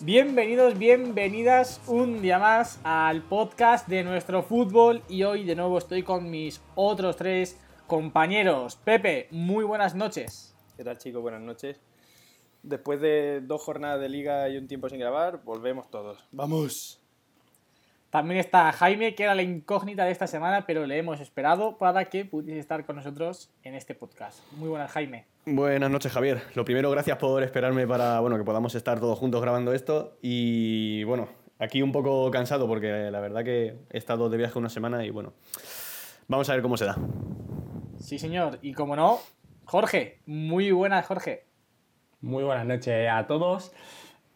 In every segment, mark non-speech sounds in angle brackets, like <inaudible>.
Bienvenidos, bienvenidas un día más al podcast de nuestro fútbol y hoy de nuevo estoy con mis otros tres compañeros. Pepe, muy buenas noches. ¿Qué tal chicos? Buenas noches. Después de dos jornadas de liga y un tiempo sin grabar, volvemos todos. ¡Vamos! También está Jaime, que era la incógnita de esta semana, pero le hemos esperado para que pudiese estar con nosotros en este podcast. Muy buenas, Jaime. Buenas noches, Javier. Lo primero, gracias por esperarme para bueno, que podamos estar todos juntos grabando esto. Y bueno, aquí un poco cansado porque la verdad que he estado de viaje una semana y bueno, vamos a ver cómo se da. Sí, señor. Y como no, Jorge. Muy buenas, Jorge. Muy buenas noches a todos.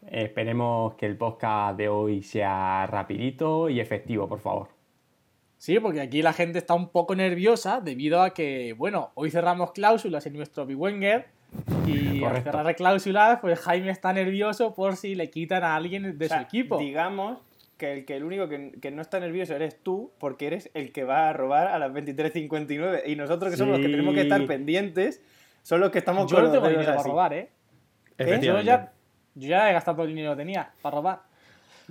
Esperemos que el podcast de hoy sea rapidito y efectivo, por favor. Sí, porque aquí la gente está un poco nerviosa debido a que, bueno, hoy cerramos cláusulas en nuestro Wenger y al cerrar cláusulas, pues Jaime está nervioso por si le quitan a alguien de su equipo. Digamos que el, que el único que, no está nervioso eres tú, porque eres el que va a robar a las 23.59 y nosotros que somos los que tenemos que estar pendientes, son los que estamos Yo no tengo dinero para robar, ¿eh? ¿Eh? Yo ya yo ya he gastado todo el dinero que tenía para robar.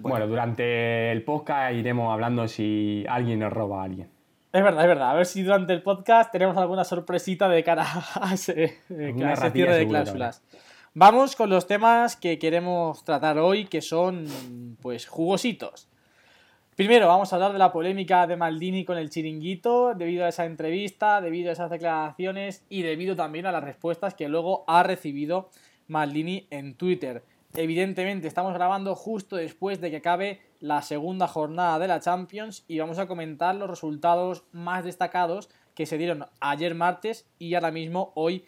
Bueno. durante el podcast iremos hablando si alguien nos roba a alguien. Es verdad, es verdad. A ver si durante el podcast tenemos alguna sorpresita de cara a ese, cierre de cláusulas. Vamos con los temas que queremos tratar hoy, que son, pues, jugositos. Primero, vamos a hablar de la polémica de Maldini con el chiringuito, debido a esa entrevista, debido a esas declaraciones y debido también a las respuestas que luego ha recibido Maldini en Twitter. Evidentemente estamos grabando justo después de que acabe la segunda jornada de la Champions y vamos a comentar los resultados más destacados que se dieron ayer martes y ahora mismo hoy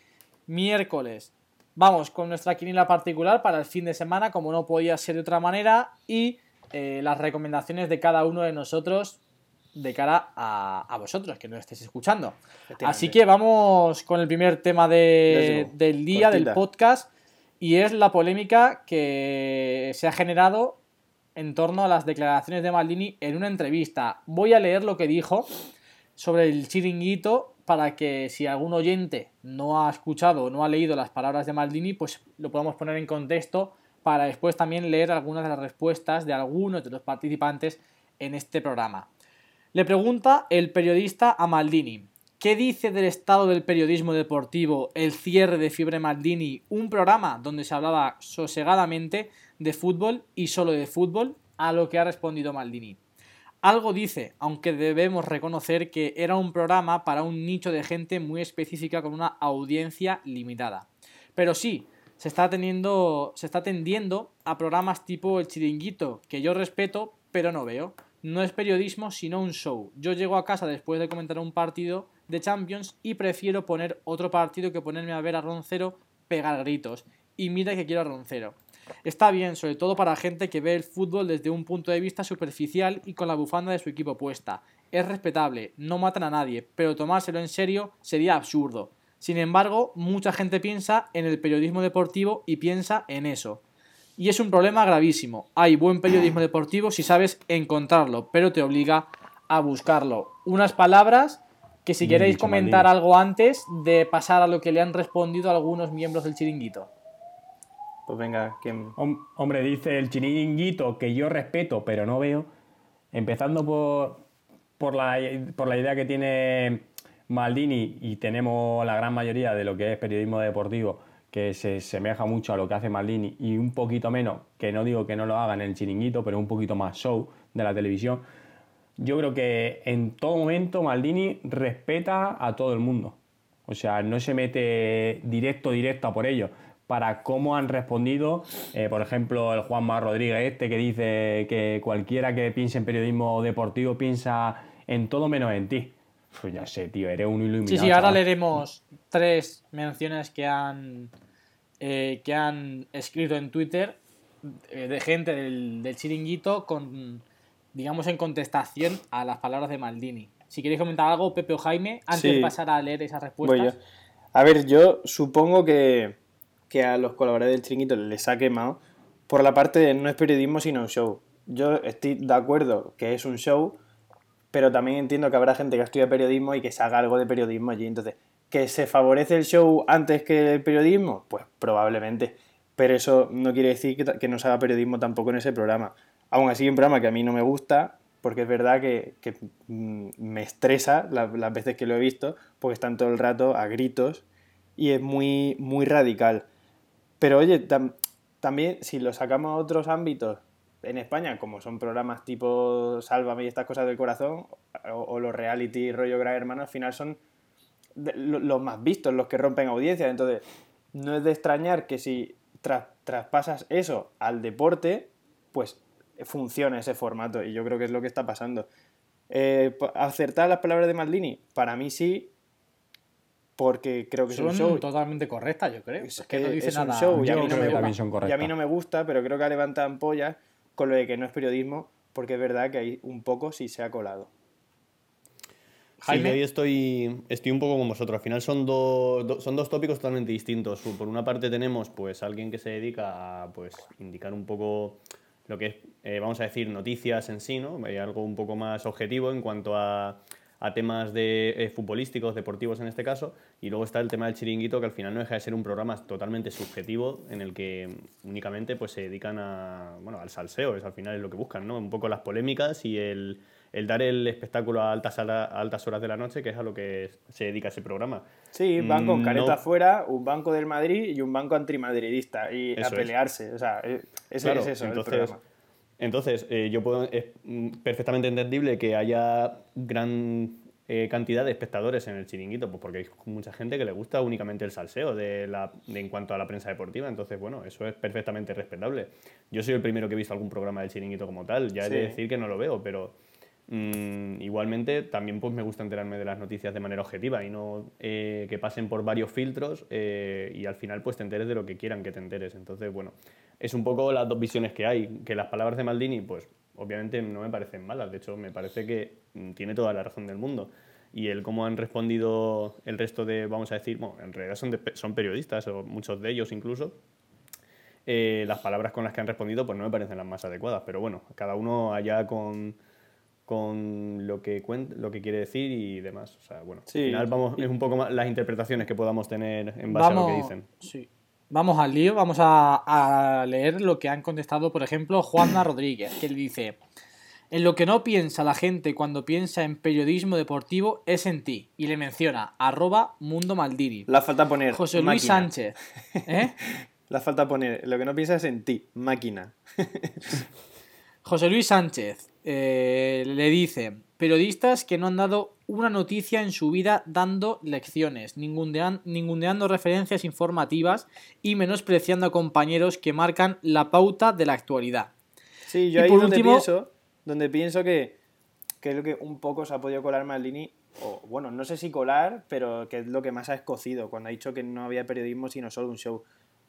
miércoles. Vamos con nuestra quiniela particular para el fin de semana, como no podía ser de otra manera, y eh, las recomendaciones de cada uno de nosotros de cara a, vosotros que nos estéis escuchando. Así que vamos con el primer tema del día, del podcast, y es la polémica que se ha generado en torno a las declaraciones de Maldini en una entrevista. Voy a leer lo que dijo sobre el chiringuito para que si algún oyente no ha escuchado o no ha leído las palabras de Maldini, pues lo podamos poner en contexto para después también leer algunas de las respuestas de algunos de los participantes en este programa. Le pregunta el periodista a Maldini, ¿Qué dice del estado del periodismo deportivo el cierre de Fiebre Maldini, un programa donde se hablaba sosegadamente de fútbol y solo de fútbol? A lo que ha respondido Maldini. Algo dice, aunque debemos reconocer que era un programa para un nicho de gente muy específica con una audiencia limitada. Pero sí, se está, teniendo, se está tendiendo a programas tipo El Chiringuito, que yo respeto, pero no veo. No es periodismo, sino un show. Yo llego a casa después de comentar un partido de Champions y prefiero poner otro partido que ponerme a ver a Roncero pegar gritos. Y mira que quiero a Roncero. Está bien, sobre todo para gente que ve el fútbol desde un punto de vista superficial y con la bufanda de su equipo puesta. Es respetable, no matan a nadie, pero tomárselo en serio sería absurdo. Sin embargo, mucha gente piensa en el periodismo deportivo y piensa en eso. Y es un problema gravísimo. Hay buen periodismo deportivo si sabes encontrarlo, pero te obliga a buscarlo. Unas palabras que si queréis comentar algo antes de pasar a lo que le han respondido algunos miembros del chiringuito. Pues venga, ¿quién? Hombre, dice el chiringuito que yo respeto pero no veo, empezando por, por, la, por la idea que tiene Maldini y tenemos la gran mayoría de lo que es periodismo deportivo que se semeja mucho a lo que hace Maldini y un poquito menos, que no digo que no lo haga en el chiringuito, pero un poquito más show de la televisión yo creo que en todo momento Maldini respeta a todo el mundo. O sea, no se mete directo, directo a por ellos. Para cómo han respondido, eh, por ejemplo, el Juanma Rodríguez este que dice que cualquiera que piense en periodismo deportivo piensa en todo menos en ti. Pues ya sé, tío, eres un iluminado. Sí, sí, ahora leeremos tres menciones que han, eh, que han escrito en Twitter eh, de gente del, del chiringuito con, digamos, en contestación a las palabras de Maldini. Si queréis comentar algo, Pepe o Jaime, antes de pasar a leer esas respuestas. A ver, yo supongo que, que a los colaboradores del chiringuito les ha quemado por la parte de no es periodismo sino un show. Yo estoy de acuerdo que es un show, pero también entiendo que habrá gente que estudia periodismo y que se haga algo de periodismo allí. Entonces, ¿que se favorece el show antes que el periodismo? Pues probablemente. Pero eso no quiere decir que, no se haga periodismo tampoco en ese programa. Aún así, un programa que a mí no me gusta, porque es verdad que, mm, me estresa las, veces que lo he visto, porque están todo el rato a gritos y es muy, muy radical. Pero oye, también si lo sacamos a otros ámbitos, en España, como son programas tipo Sálvame y estas cosas del corazón, o, los reality rollo Gran Hermano, al final son los más vistos, los que rompen audiencias. Entonces, no es de extrañar que si traspasas eso al deporte, pues funcione ese formato. Y yo creo que es lo que está pasando. Eh, ¿Acertar las palabras de Maldini? Para mí sí, porque creo que son es un show. totalmente correctas, yo creo. Es que no dice nada. Un show, y a, mí no me, y a mí no me gusta, pero creo que levantado ampollas con lo de que no es periodismo, porque es verdad que hay un poco sí se ha colado. Sí, yo estoy, estoy un poco con vosotros. Al final son, son dos tópicos totalmente distintos. Por una parte tenemos pues alguien que se dedica a pues, indicar un poco lo que es, eh, vamos a decir, noticias en sí, ¿no? Algo un poco más objetivo en cuanto a a temas de eh, futbolísticos, deportivos en este caso, y luego está el tema del chiringuito, que al final no deja de ser un programa totalmente subjetivo en el que únicamente pues, se dedican a, bueno, al salseo, es al final es lo que buscan, ¿no? Un poco las polémicas y el, el dar el espectáculo a altas, a altas horas de la noche, que es a lo que se dedica ese programa. Sí, van con mm, careta afuera, un banco del Madrid y un banco antimadridista, y a pelearse, o sea, e, ese es eso el programa. Entonces, eh, yo puedo, es perfectamente entendible que haya gran eh, cantidad de espectadores en el chiringuito, pues porque hay mucha gente que le gusta únicamente el salseo de la, en cuanto a la prensa deportiva, entonces, bueno, eso es perfectamente respetable. Yo soy el primero que he visto algún programa del chiringuito como tal, ya he de decir que no lo veo, pero Mm, igualmente, también pues, me gusta enterarme de las noticias de manera objetiva y no eh, que pasen por varios filtros eh, y al final pues te enteres de lo que quieran que te enteres. Entonces, bueno, es un poco las dos visiones que hay. Que las palabras de Maldini, pues obviamente no me parecen malas, de hecho me parece que mm, tiene toda la razón del mundo. Y el cómo han respondido el resto de, vamos a decir, bueno, en realidad son, son periodistas, o muchos de ellos incluso, eh, las palabras con las que han respondido pues no me parecen las más adecuadas. Pero bueno, cada uno allá con con lo que lo que quiere decir y demás. O sea, bueno, al final vamos, es un poco más las interpretaciones que podamos tener en base a lo que dicen. Sí. Vamos al lío, vamos a, leer lo que han contestado, por ejemplo, Juana Rodríguez, que él dice, en lo que no piensa la gente cuando piensa en periodismo deportivo es en ti. Y le menciona, arroba Mundo Maldini. La falta poner. José Luis Sánchez. ¿eh? <laughs> La falta poner, lo que no piensa es en ti, máquina. <laughs> José Luis Sánchez, eh, le dice, periodistas que no han dado una noticia en su vida dando lecciones, ninguneando referencias informativas y menospreciando a compañeros que marcan la pauta de la actualidad. Sí, yo ahí por donde pienso, donde pienso que, que es lo que un poco se ha podido colar Maldini, o bueno, no sé si colar, pero que es lo que más ha escocido, cuando ha dicho que no había periodismo sino solo un show.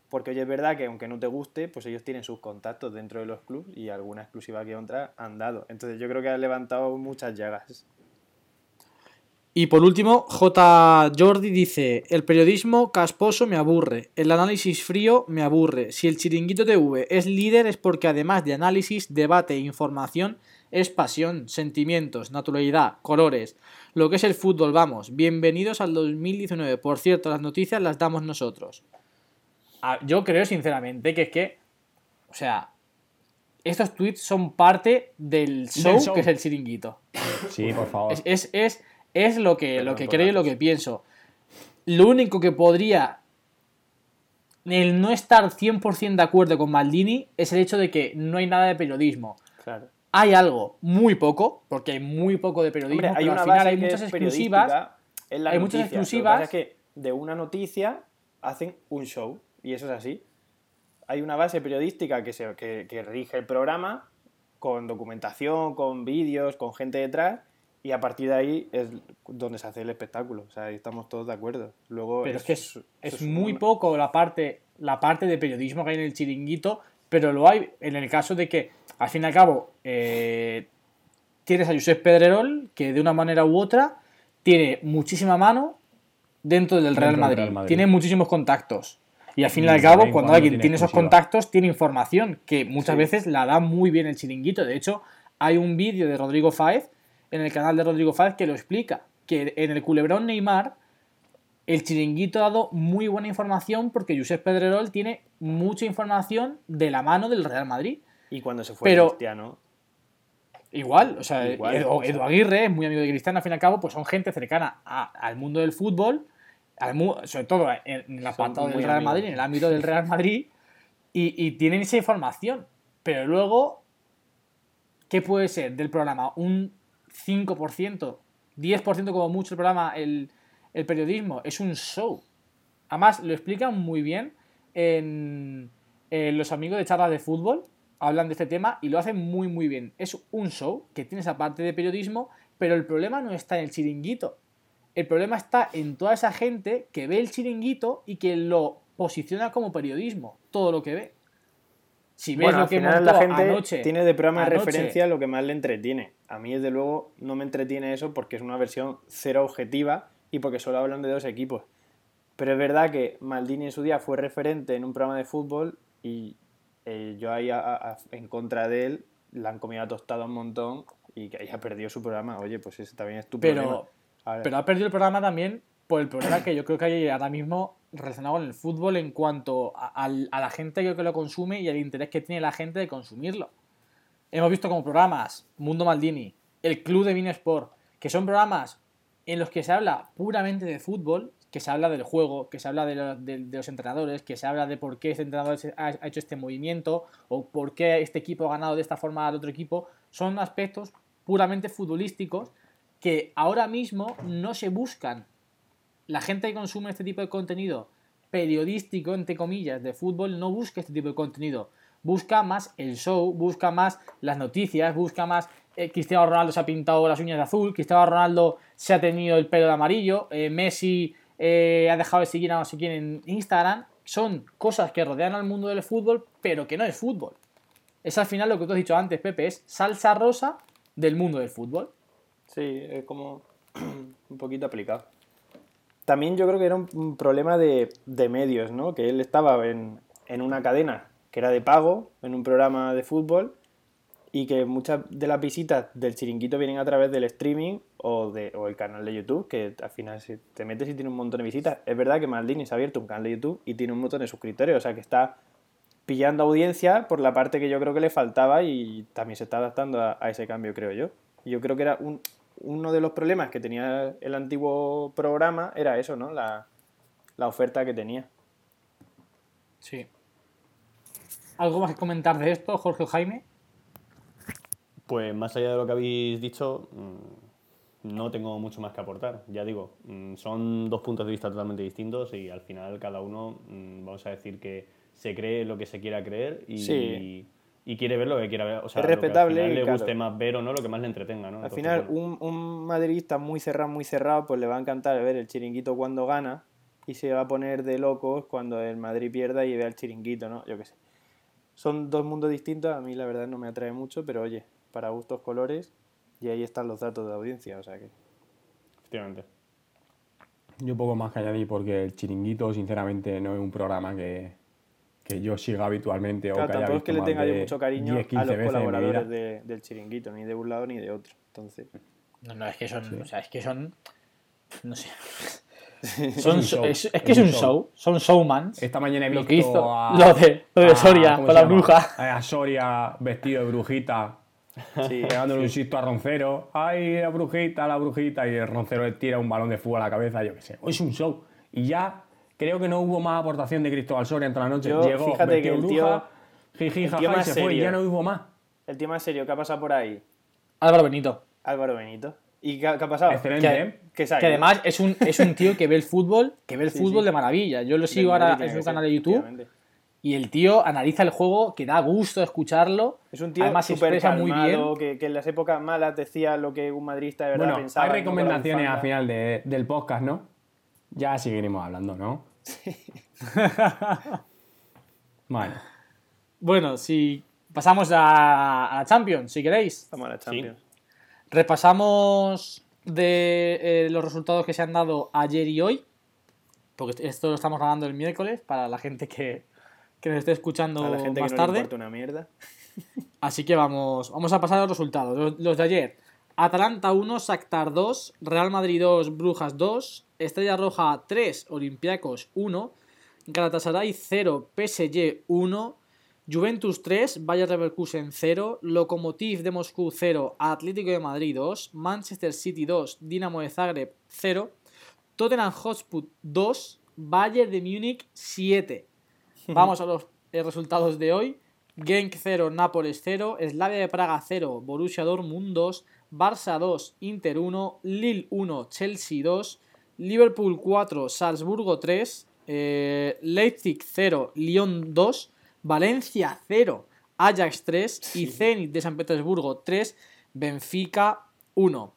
Porque hoy es verdad que aunque no te guste, pues ellos tienen sus contactos dentro de los clubes y alguna exclusiva que otra han dado. Entonces yo creo que han levantado muchas llagas. Y por último, J. Jordi dice, el periodismo casposo me aburre, el análisis frío me aburre, si el chiringuito TV es líder es porque además de análisis, debate e información, es pasión, sentimientos, naturalidad, colores, lo que es el fútbol, vamos, bienvenidos al 2019, por cierto, las noticias las damos nosotros yo creo sinceramente que es que, o sea, estos tweets son parte del show, que es el chiringuito. Sí, por favor. Es, es, lo que, lo que creo y lo que pienso. Lo único que podría el no estar 100% de acuerdo con Maldini es el hecho de que no hay nada de periodismo. Claro. Hay algo, muy poco, porque hay muy poco de periodismo, hay al final hay muchas exclusivas. hay muchas exclusivas. que de una noticia hacen un show y eso es así. Hay una base periodística que, se, que, rige el programa, con documentación, con vídeos, con gente detrás, y a partir de ahí es donde se hace el espectáculo. O sea, ahí estamos todos de acuerdo. Luego Pero es, que es, muy poco la parte, la parte de periodismo que hay en el chiringuito, pero lo hay en el caso de que, al fin y al cabo, eh, tienes a Josep Pedrerol, que de una manera u otra tiene muchísima mano dentro del Real, Madrid. Tiene muchísimos contactos. Y al fin y, al cabo, cuando alguien tiene, esos contactos, tiene información que muchas veces la da muy bien el chiringuito. De hecho, hay un vídeo de Rodrigo Fáez en el canal de Rodrigo Fáez que lo explica. Que en el culebrón Neymar, el chiringuito ha dado muy buena información porque Josep Pedrerol tiene mucha información de la mano del Real Madrid. Y cuando se fue Pero, Cristiano. Igual, o sea, Edu, Aguirre es muy amigo de Cristiano, al fin y al cabo, pues son gente cercana al mundo del fútbol, sobre todo en, la pantalla del Real Madrid, en el ámbito del Real Madrid, y, tienen esa información. Pero luego, ¿qué puede ser del programa? Un 5%, 10% como mucho el programa, el, el periodismo, es un show. Además, lo explican muy bien en, en Los Amigos de Charlas de Fútbol, hablan de este tema y lo hacen muy muy bien. Es un show que tiene esa parte de periodismo, pero el problema no está en el chiringuito. El problema está en toda esa gente que ve el chiringuito y que lo posiciona como periodismo, todo lo que ve. Si ves lo que final la gente tiene de programa de referencia lo que más le entretiene. A mí, desde luego, no me entretiene eso porque es una versión cero objetiva y porque solo hablan de dos equipos. Pero es verdad que Maldini en su día fue referente en un programa de fútbol y eh, yo ahí en contra de él la han comido tostado un montón y que haya perdido su programa. Oye, pues ese también es tu pero, Pero ha perdido el programa también por el problema que yo creo que hay ahora mismo relacionado con el fútbol en cuanto a, la gente que lo consume y el interés que tiene la gente de consumirlo. Hemos visto como programas Mundo Maldini, el Club de Sport que son programas en los que se habla puramente de fútbol que se habla del juego, que se habla de, los entrenadores, que se habla de por qué este entrenador ha, hecho este movimiento o por qué este equipo ha ganado de esta forma al otro equipo, son aspectos puramente futbolísticos que ahora mismo no se buscan. La gente que consume este tipo de contenido periodístico, entre comillas, de fútbol, no busca este tipo de contenido. Busca más el show, busca más las noticias, busca más eh, Cristiano Ronaldo se ha pintado las uñas de azul, Cristiano Ronaldo se ha tenido el pelo de amarillo, eh, Messi eh, ha dejado de seguir a no sé quién en Instagram, son cosas que rodean al mundo del fútbol, pero que no es fútbol. Es al final lo que tú has dicho antes, Pepe, es salsa rosa del mundo del fútbol. Sí, es como <clears throat> un poquito aplicado. También yo creo que era un problema de, medios, ¿no? Que él estaba en, en una cadena que era de pago, en un programa de fútbol, y que muchas de las visitas del chiringuito vienen a través del streaming o, de, o el canal de YouTube, que al final si te metes y tiene un montón de visitas. Es verdad que Maldini se ha abierto un canal de YouTube y tiene un montón de suscriptores, o sea que está pillando audiencia por la parte que yo creo que le faltaba y también se está adaptando a, ese cambio, creo yo. Yo creo que era un, uno de los problemas que tenía el antiguo programa, era eso, ¿no? La, la oferta que tenía. Sí. ¿Algo más que comentar de esto, Jorge o Jaime? Pues más allá de lo que habéis dicho, mm, no tengo mucho más que aportar. Ya digo, mm, son dos puntos de vista totalmente distintos y al final cada uno, mm, vamos a decir que se cree lo que se quiera creer y, y quiere ver lo que quiera ver. O sea, es respetable. Lo que le guste más ver o no, lo que más le entretenga. ¿no? Al final, un, un madridista muy cerrado, muy cerrado, pues le va a encantar ver el chiringuito cuando gana y se va a poner de locos cuando el Madrid pierda y vea el chiringuito, ¿no? Yo qué sé. Son dos mundos distintos, a mí la verdad no me atrae mucho, pero oye, para gustos colores y ahí están los datos de audiencia, o sea que... Efectivamente. Yo poco más que añadir porque el chiringuito sinceramente no es un programa que, que yo siga habitualmente o que tampoco haya es que le tenga yo mucho cariño a los colaboradores del chiringuito, ni de un lado ni de otro. Entonces... No, no, es que son, o sea, es que son, no sé, <laughs> son, es, que es un show. son showmans. Esta mañana he visto lo, que hizo, a, lo de, lo de Soria con la bruja. A Soria vestido de brujita Sí, pegándole un sisto a Roncero. ¡Ay, la brujita, la brujita! Y el Roncero le tira un balón de fútbol a la cabeza, yo qué sé. Hoy es un show. Y ya creo que no hubo más aportación de Cristóbal Soria entre la noche. Llegó, fíjate que el bruja, tío, jiji, jaja, y se fue y ya no hubo más. El tío más serio, ¿qué ha pasado por ahí? Álvaro Benito. Álvaro Benito. ¿Y qué, ha pasado? Excelente, ¿eh? que, además es un, es un tío que ve el fútbol, que ve el fútbol de maravilla. Yo lo sigo ahora en su canal de YouTube y el tío analiza el juego que da gusto escucharlo. Es un tío Además, súper muy bien. Que, que, en las épocas malas decía lo que un madridista de verdad bueno, pensaba. Hay recomendaciones al final de, del podcast, ¿no? Ya seguiremos hablando, ¿no? Sí. <laughs> bueno. Bueno, si pasamos a, la Champions, si queréis. Vamos a la Champions. Repasamos de eh, los resultados que se han dado ayer y hoy, porque esto lo estamos grabando el miércoles para la gente que, que nos esté escuchando Para la gente más que no le tarde. importa una mierda. Así que vamos, vamos a pasar a los resultados. Los, los de ayer. Atalanta 1, Shakhtar 2, Real Madrid 2, Brujas 2, Estrella Roja 3, Olympiacos 1, Galatasaray 0, PSG 1, Juventus 3, Bayer Leverkusen 0, Lokomotiv de Moscú 0, Atlético de Madrid 2, Manchester City 2, Dinamo de Zagreb 0, Tottenham Hotspur 2, Bayern de Múnich 7. <laughs> Vamos a los eh, resultados de hoy. Genk 0, Nápoles 0, Slavia de Praga 0, Borussia Dortmund 2, Barça 2, Inter 1, Lille 1, Chelsea 2, Liverpool 4, Salzburgo 3, eh, Leipzig 0, Lyon 2, Valencia 0, Ajax 3 y Zenit de San Petersburgo 3, Benfica 1.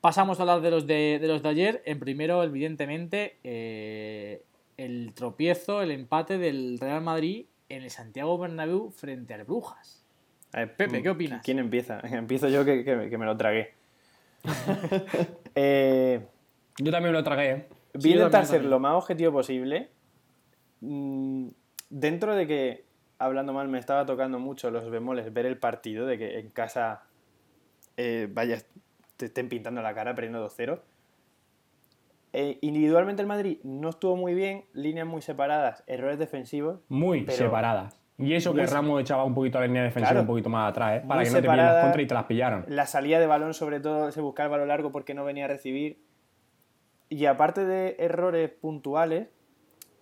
Pasamos a hablar de los de, de los de ayer. En primero, evidentemente, eh, el tropiezo, el empate del Real Madrid en el Santiago Bernabéu frente al Brujas. A ver, Pepe, mm, ¿qué opinas? ¿Quién empieza? <laughs> Empiezo yo que, que- que me lo tragué. <laughs> eh, Yo también lo tragué. ¿eh? voy Sí, a intentar ser lo más objetivo posible. Mm, dentro de que, hablando mal, me estaba tocando mucho los bemoles ver el partido, de que en casa eh, vaya, te estén pintando la cara perdiendo 2-0. Eh, individualmente el Madrid no estuvo muy bien, líneas muy separadas, errores defensivos. Muy Pero- separadas. Y eso que se- Ramos echaba un poquito la línea defensiva Claro. un poquito más atrás, ¿eh? Para Muy que no te pillen las contras y te las pillaron. La salida de balón, sobre todo, se buscaba el balón largo porque no venía a recibir. Y aparte de errores puntuales,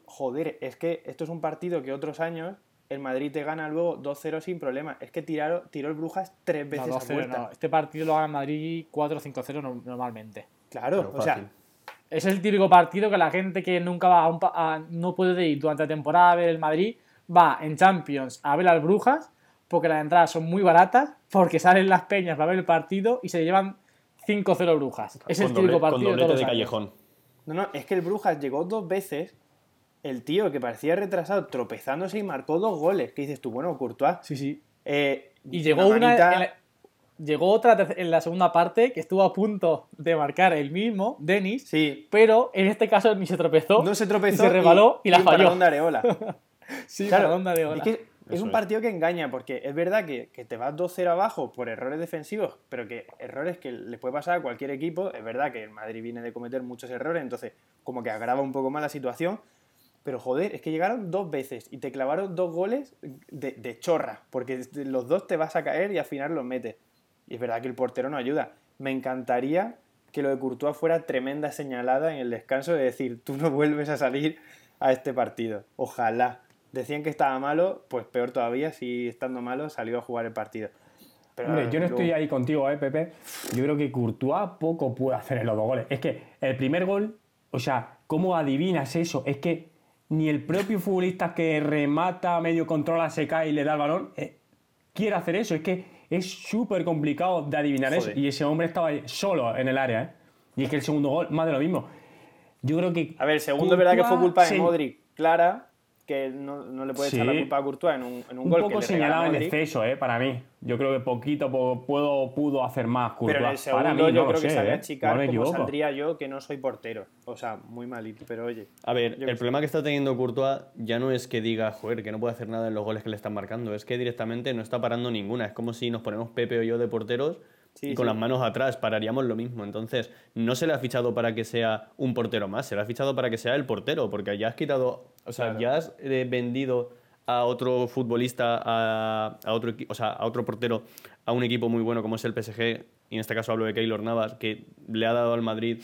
joder, es que esto es un partido que otros años el Madrid te gana luego 2-0 sin problema. Es que tiraron, tiró el Brujas tres No, veces a 2-0 puerta. no. Este partido lo gana el Madrid 4-5-0 no- normalmente. Claro, o sea. Es el típico partido que la gente que nunca va a un pa- a- no puede ir durante la temporada a ver el Madrid va en Champions a ver al Brujas porque las entradas son muy baratas, porque salen las peñas para ver el partido y se llevan 5-0 Brujas. Es el Con típico doble- con partido de doblete de callejón. no, no, es que el Brujas llegó dos veces. El tío que parecía retrasado tropezándose y marcó dos goles. Que dices tú, bueno, Courtois. Sí, sí. eh, Y llegó una, manita- en la- llegó otra en la segunda parte que estuvo a punto de marcar el mismo, Denis, Sí, pero en este caso ni se tropezó, no se tropezó. y se resbaló y, la un falló. de Areola. <laughs> Sí, Claro, paradón de Areola. Es, que es Eso un es. partido que engaña, porque es verdad que, que te vas 2-0 abajo por errores defensivos, pero que errores que le puede pasar a cualquier equipo. Es verdad que el Madrid viene de cometer muchos errores, entonces como que agrava un poco más la situación. Pero joder, es que llegaron dos veces y te clavaron dos goles de, de chorra, porque los dos te vas a caer y al final los metes. Y es verdad que el portero no ayuda. Me encantaría que lo de Courtois fuera tremenda señalada en el descanso de decir, tú no vuelves a salir a este partido. Ojalá. Decían que estaba malo, pues peor todavía, si estando malo salió a jugar el partido. Pero Hombre, yo no luego- estoy ahí contigo, ¿eh, Pepe? Yo creo que Courtois poco puede hacer en los dos goles. Es que el primer gol, o sea, ¿cómo adivinas eso? Es que ni el propio futbolista que remata, medio controla, se cae y le da el balón, eh, quiere hacer eso. Es que es súper complicado de adivinar eso. Y ese hombre estaba ahí solo en el área, ¿eh? Y es que el segundo gol, más de lo mismo. Yo creo que. A ver, el segundo es verdad que fue culpa de se- Modric, clara, que no, no le puede echar la Sí. culpa a Courtois en un, en un, Un gol poco que le regala señalado en exceso, ¿eh? Para mí. Yo creo que poquito po- puedo, pudo hacer más Courtois. Pero en el segundo para mí, yo no lo creo que sé, salió ¿eh? a chicar me como saldría yo, que no soy portero. O sea, muy malito, pero oye. A ver, el sé. problema que está teniendo Courtois ya no es que diga, joder, que no puede hacer nada en los goles que le están marcando, es que directamente no está parando ninguna. Es como si nos ponemos Pepe o yo de porteros Sí, y con sí. las manos atrás pararíamos lo mismo. Entonces, no se le ha fichado para que sea un portero más, se le ha fichado para que sea el portero, porque ya has quitado, o sea, ya has eh, vendido a otro futbolista, a, a otro, o sea, a otro portero, a un equipo muy bueno como es el PSG, y en este caso hablo de Keylor Navas, que le ha dado al Madrid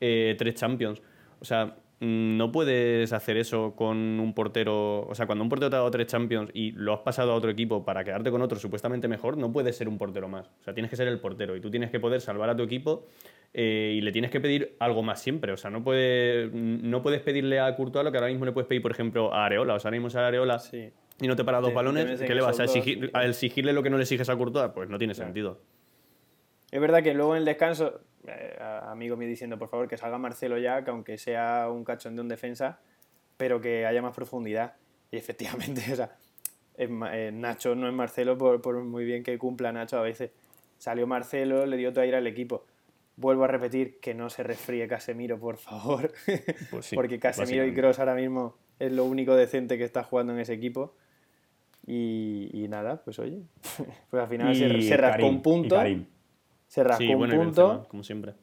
eh, tres Champions. O sea, no puedes hacer eso con un portero. O sea, cuando un portero te ha dado tres Champions y lo has pasado a otro equipo para quedarte con otro supuestamente mejor, no puedes ser un portero más. O sea, tienes que ser el portero y tú tienes que poder salvar a tu equipo eh, y le tienes que pedir algo más siempre. O sea, no, puede, no puedes pedirle a Courtois lo que ahora mismo le puedes pedir, por ejemplo, a Areola. O sea, ahora mismo es a Areola Sí. y no te para dos Te- balones. te ¿Qué le vas a exigir? exigirle lo que no le exiges a Courtois? Pues no tiene Claro. sentido. Es verdad que luego en el descanso, eh, a- amigo mío diciendo, por favor, que salga Marcelo ya, que aunque sea un cachondeo en defensa, pero que haya más profundidad. Y efectivamente, <laughs> o sea, eh, Nacho no es Marcelo por, por, muy bien que cumpla Nacho a veces. Salió Marcelo, le dio todo aire al equipo. Vuelvo a repetir que no se resfríe Casemiro, por favor. <laughs> Pues Porque Casemiro y Cross ahora mismo es lo único decente que está jugando en ese equipo. Y, nada, pues oye, <laughs> pues al final se, rascó un punto. Se rascó un punto. como siempre.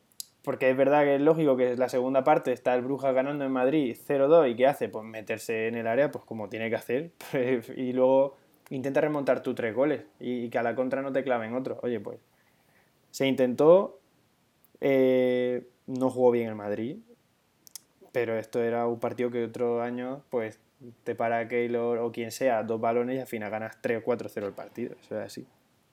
Porque es verdad que es lógico que la segunda parte está el Brujas ganando en Madrid 0-2 y ¿qué hace? Pues meterse en el área pues como tiene que hacer <laughs> pues, y luego intenta remontar tus tres goles y, que a la contra no te claven otro. Oye, pues se intentó, eh, no jugó bien el Madrid, pero esto era un partido que otro año pues te para Keylor o quien sea dos balones y al final ganas 3 o 4-0 el partido. Eso es así.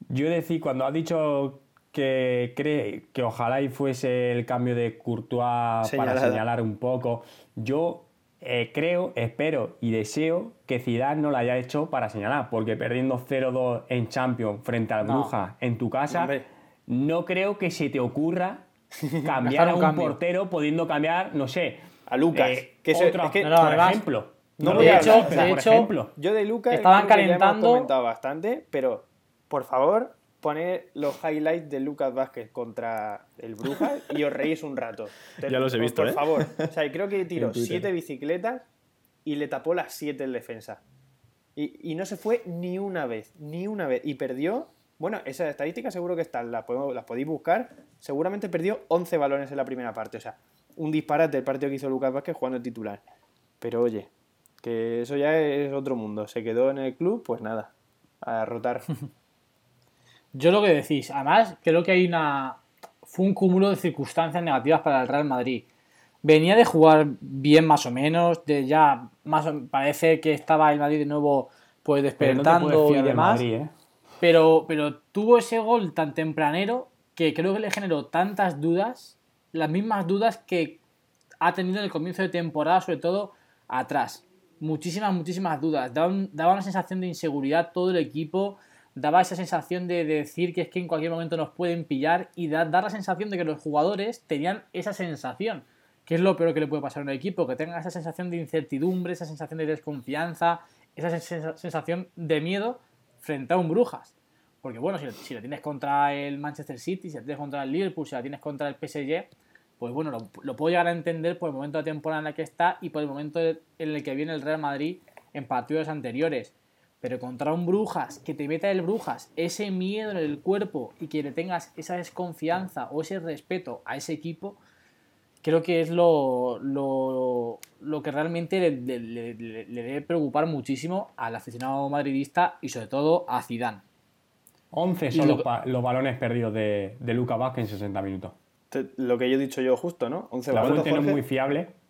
Yo decir, cuando has dicho que cree que ojalá y fuese el cambio de Courtois para señalar un poco, yo eh, creo, espero y deseo que Zidane no lo haya hecho para señalar, porque perdiendo 0-2 en Champions frente al Bruja en tu casa, no creo que se te ocurra <laughs> cambiar a un portero pudiendo cambiar, no sé, a Lucas, eh, que, es que no, por ejemplo. No, de, hecho, de hecho, yo de Lucas estaban calentando. comentado bastante, pero por favor, poner los highlights de Lucas Vázquez contra el Brujas y os reís un rato. <laughs> ya los he visto, Por ¿eh? favor. O sea, creo que <laughs> tiró siete bicicletas y le tapó las siete en defensa. Y, no se fue ni una vez, ni una vez. Y perdió, bueno, esas estadísticas seguro que están, las, las podéis buscar. Seguramente perdió 11 balones en la primera parte. O sea, un disparate del partido que hizo Lucas Vázquez jugando el titular. Pero oye, que eso ya es otro mundo. Se quedó en el club, pues nada, a rotar. <laughs> Yo lo que decís, además creo que hay una... Fue un cúmulo de circunstancias negativas para el Real Madrid. Venía de jugar bien más o menos, de ya más parece que estaba el Madrid de nuevo pues despertando y demás. ¿eh? pero, pero tuvo ese gol tan tempranero que creo que le generó tantas dudas, las mismas dudas que ha tenido en el comienzo de temporada, sobre todo atrás. Muchísimas, muchísimas dudas. Daba, daba una sensación de inseguridad todo el equipo daba esa sensación de, decir que es que en cualquier momento nos pueden pillar y dar la sensación de que los jugadores tenían esa sensación, que es lo peor que le puede pasar a un equipo, que tenga esa sensación de incertidumbre, esa sensación de desconfianza, esa sensación de miedo frente a un Brujas. Porque bueno, si, si lo tienes contra el Manchester City, si lo tienes contra el Liverpool, si lo tienes contra el PSG, pues bueno, lo, puedo llegar a entender por el momento de temporada en el que está y por el momento en el que viene el Real Madrid en partidos anteriores pero contra un Brujas, que te meta el Brujas ese miedo en el cuerpo y que le tengas esa desconfianza o ese respeto a ese equipo, creo que es lo, lo, lo que realmente le, debe preocupar muchísimo al aficionado madridista y sobre todo a Zidane. 11 son los, balones perdidos de, de Luca Vázquez en 60 minutos. Lo que yo he dicho yo justo, ¿no? 11 La fuente no es muy fiable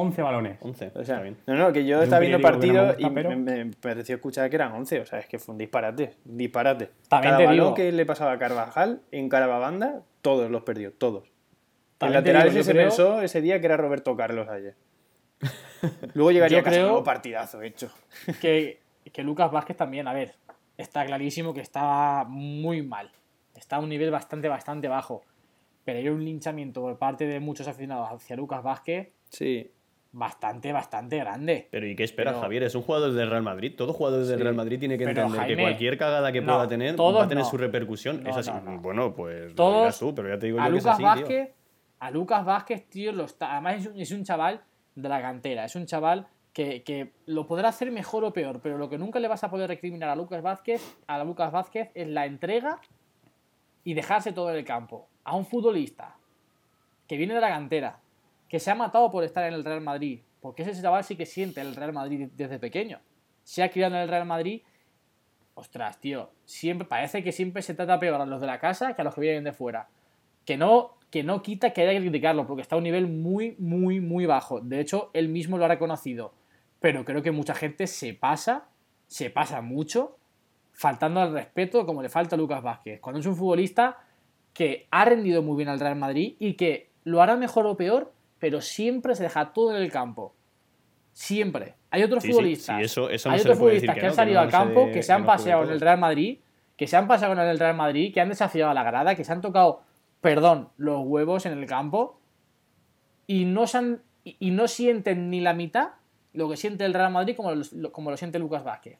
11 balones. 11. O sea, no, no, que yo estaba viendo partidos y me, pareció escuchar que eran 11. O sea, es que fue un disparate. disparate. También Cada balón que le pasaba a Carvajal en Carababanda, todos los perdió, todos. El lateral ese se pensó ese día que era Roberto Carlos ayer. <laughs> Luego llegaría a un partidazo hecho. <laughs> Que, que Lucas Vázquez también, a ver, está clarísimo que está muy mal. Está a un nivel bastante, bastante bajo. Pero hay un linchamiento por parte de muchos aficionados hacia Lucas Vázquez. Sí bastante, bastante grande. Pero ¿y qué esperas, Javier? Es un jugador del Real Madrid. Todo jugador del Real Madrid tiene que entender que cualquier cagada que pueda tener va a tener su repercusión. es así. bueno, pues todos, tú, pero ya te digo a yo Lucas que Vázquez, A Lucas Vázquez, tío, lo está, además es un, chaval de la cantera. Es un chaval que, que, lo podrá hacer mejor o peor, pero lo que nunca le vas a poder recriminar a Lucas Vázquez, a Lucas Vázquez es la entrega y dejarse todo en el campo. A un futbolista que viene de la cantera, que se ha matado por estar en el Real Madrid, porque ese chaval sí que siente el Real Madrid desde pequeño. Se ha criado en el Real Madrid. Ostras, tío. Siempre, parece que siempre se trata peor a los de la casa que a los que vienen de fuera. Que no, que no quita que haya que criticarlo, porque está a un nivel muy, muy, muy bajo. De hecho, él mismo lo ha reconocido. Pero creo que mucha gente se pasa, se pasa mucho, faltando al respeto como le falta a Lucas Vázquez. Cuando es un futbolista que ha rendido muy bien al Real Madrid y que lo hará mejor o peor, pero siempre se deja todo en el campo. Siempre. Hay otros futbolistas. hay otros futbolistas que, han salido al campo, que se han paseado en el Real Madrid, que se han paseado en el Real Madrid, que han desafiado a la grada, que se han tocado, perdón, los huevos en el campo y no, se y no sienten ni la mitad lo que siente el Real Madrid como lo, como lo siente Lucas Vázquez.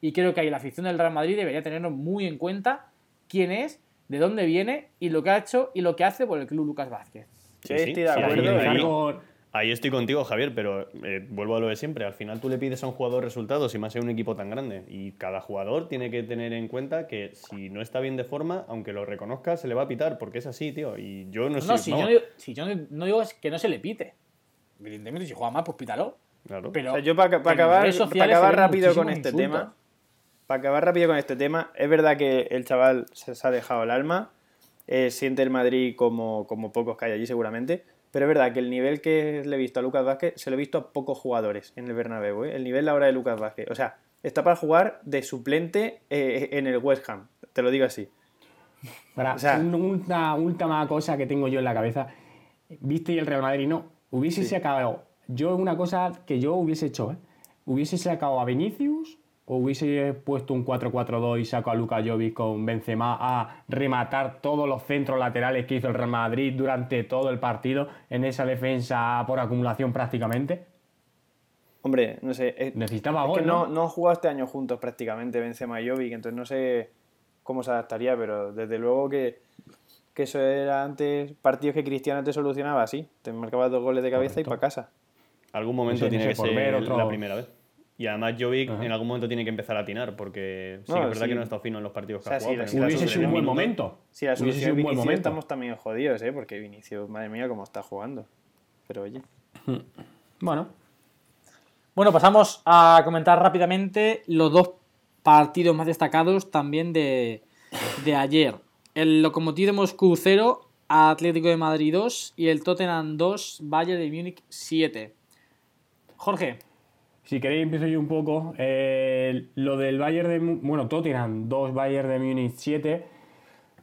Y creo que ahí la afición del Real Madrid debería tener muy en cuenta quién es, de dónde viene y lo que ha hecho y lo que hace por el club Lucas Vázquez. Sí, estoy de acuerdo. Ahí estoy contigo, Javier, pero eh, vuelvo a lo de siempre. Al final tú le pides a un jugador resultados y más en un equipo tan grande. Y cada jugador tiene que tener en cuenta que si no está bien de forma, aunque lo reconozca, se le va a pitar, porque es así, tío. Y yo no, sé. No, si, Yo, no, si yo no digo que no se le pite. Evidentemente, si juega mal, pues pítalo. Claro. Pero yo para, acabar, para acabar rápido con este tema, para acabar rápido con este tema, es verdad que el chaval se, ha dejado el alma, eh, siente el Madrid como, como pocos que hay allí seguramente, pero es verdad que el nivel que le he visto a Lucas Vázquez se lo he visto a pocos jugadores en el Bernabéu. ¿eh? El nivel ahora de Lucas Vázquez. O sea, está para jugar de suplente eh, en el West Ham. Te lo digo así. Para, una última cosa que tengo yo en la cabeza. ¿Viste y el Real Madrid no? Hubiese sacado. Yo, una cosa que yo hubiese hecho, ¿eh? Hubiese sacado a Vinicius o hubiese puesto un 4-4-2 y saco a Luka Jovic con Benzema a rematar todos los centros laterales que hizo el Real Madrid durante todo el partido en esa defensa por acumulación prácticamente? Hombre, no sé. Eh, Necesitaba gol, no, no han jugado este año juntos prácticamente Benzema y Jovic, entonces no sé cómo se adaptaría, pero desde luego que, que eso era antes partidos que Cristiano te solucionaba así. Te marcaba dos goles de cabeza y para casa. Algún momento tiene que ser otro... la primera vez. Y además Jovic en algún momento tiene que empezar a atinar, porque sí que es verdad que no ha estado fino en los partidos que ha jugado. Si hubiese sido un buen momento. Si la solución un buen momento. estamos también jodidos, ¿eh? Porque Vinicius, madre mía, cómo está jugando. Pero oye. Bueno. Bueno, pasamos a comentar rápidamente los dos partidos más destacados también de, de ayer. El Lokomotiv de Moscú 0, Atlético de Madrid 2 y el Tottenham 2, Bayern de Múnich 7. Jorge, si queréis, empiezo yo un poco. Eh, lo del Bayern de. Bueno, Tottenham, dos Bayern de Múnich 7.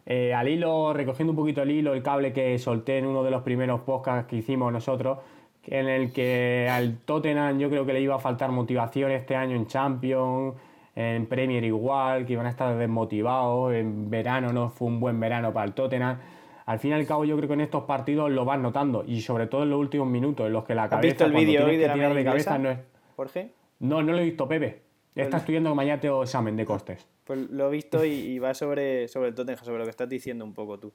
Eh, al hilo, recogiendo un poquito el hilo, el cable que solté en uno de los primeros podcasts que hicimos nosotros, en el que al Tottenham yo creo que le iba a faltar motivación este año en Champions, en Premier igual, que iban a estar desmotivados, en verano no fue un buen verano para el Tottenham. Al fin y al cabo yo creo que en estos partidos lo van notando y sobre todo en los últimos minutos en los que la cabeza el vídeo hoy de la de cabeza no es Jorge? No, no lo he visto, Pepe. Está estudiando mañana tengo examen de costes. Pues lo he visto y, va sobre, sobre el Tottenham, sobre lo que estás diciendo un poco tú.